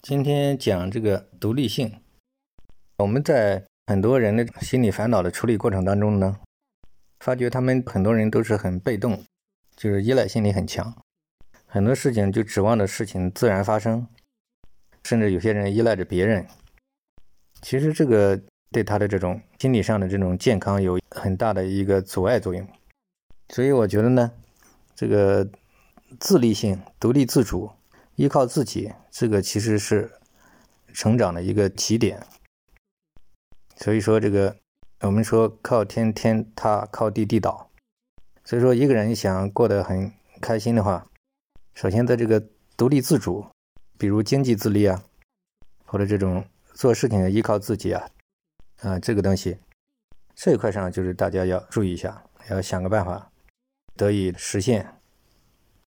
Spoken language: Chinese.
今天讲这个独立性。我们在很多人的心理烦恼的处理过程当中呢，发觉他们很多人都是很被动，就是依赖心理很强，很多事情就指望着事情自然发生，甚至有些人依赖着别人。其实这个对他的这种心理上的这种健康有很大的一个阻碍作用。所以我觉得呢，这个自立性、独立自主。依靠自己，这个其实是成长的一个起点。所以说，这个我们说靠天天塌，靠地地倒。所以说，一个人想过得很开心的话，首先在这个独立自主，比如经济自立啊，或者这种做事情依靠自己啊，啊，这个东西这一块上就是大家要注意一下，要想个办法得以实现。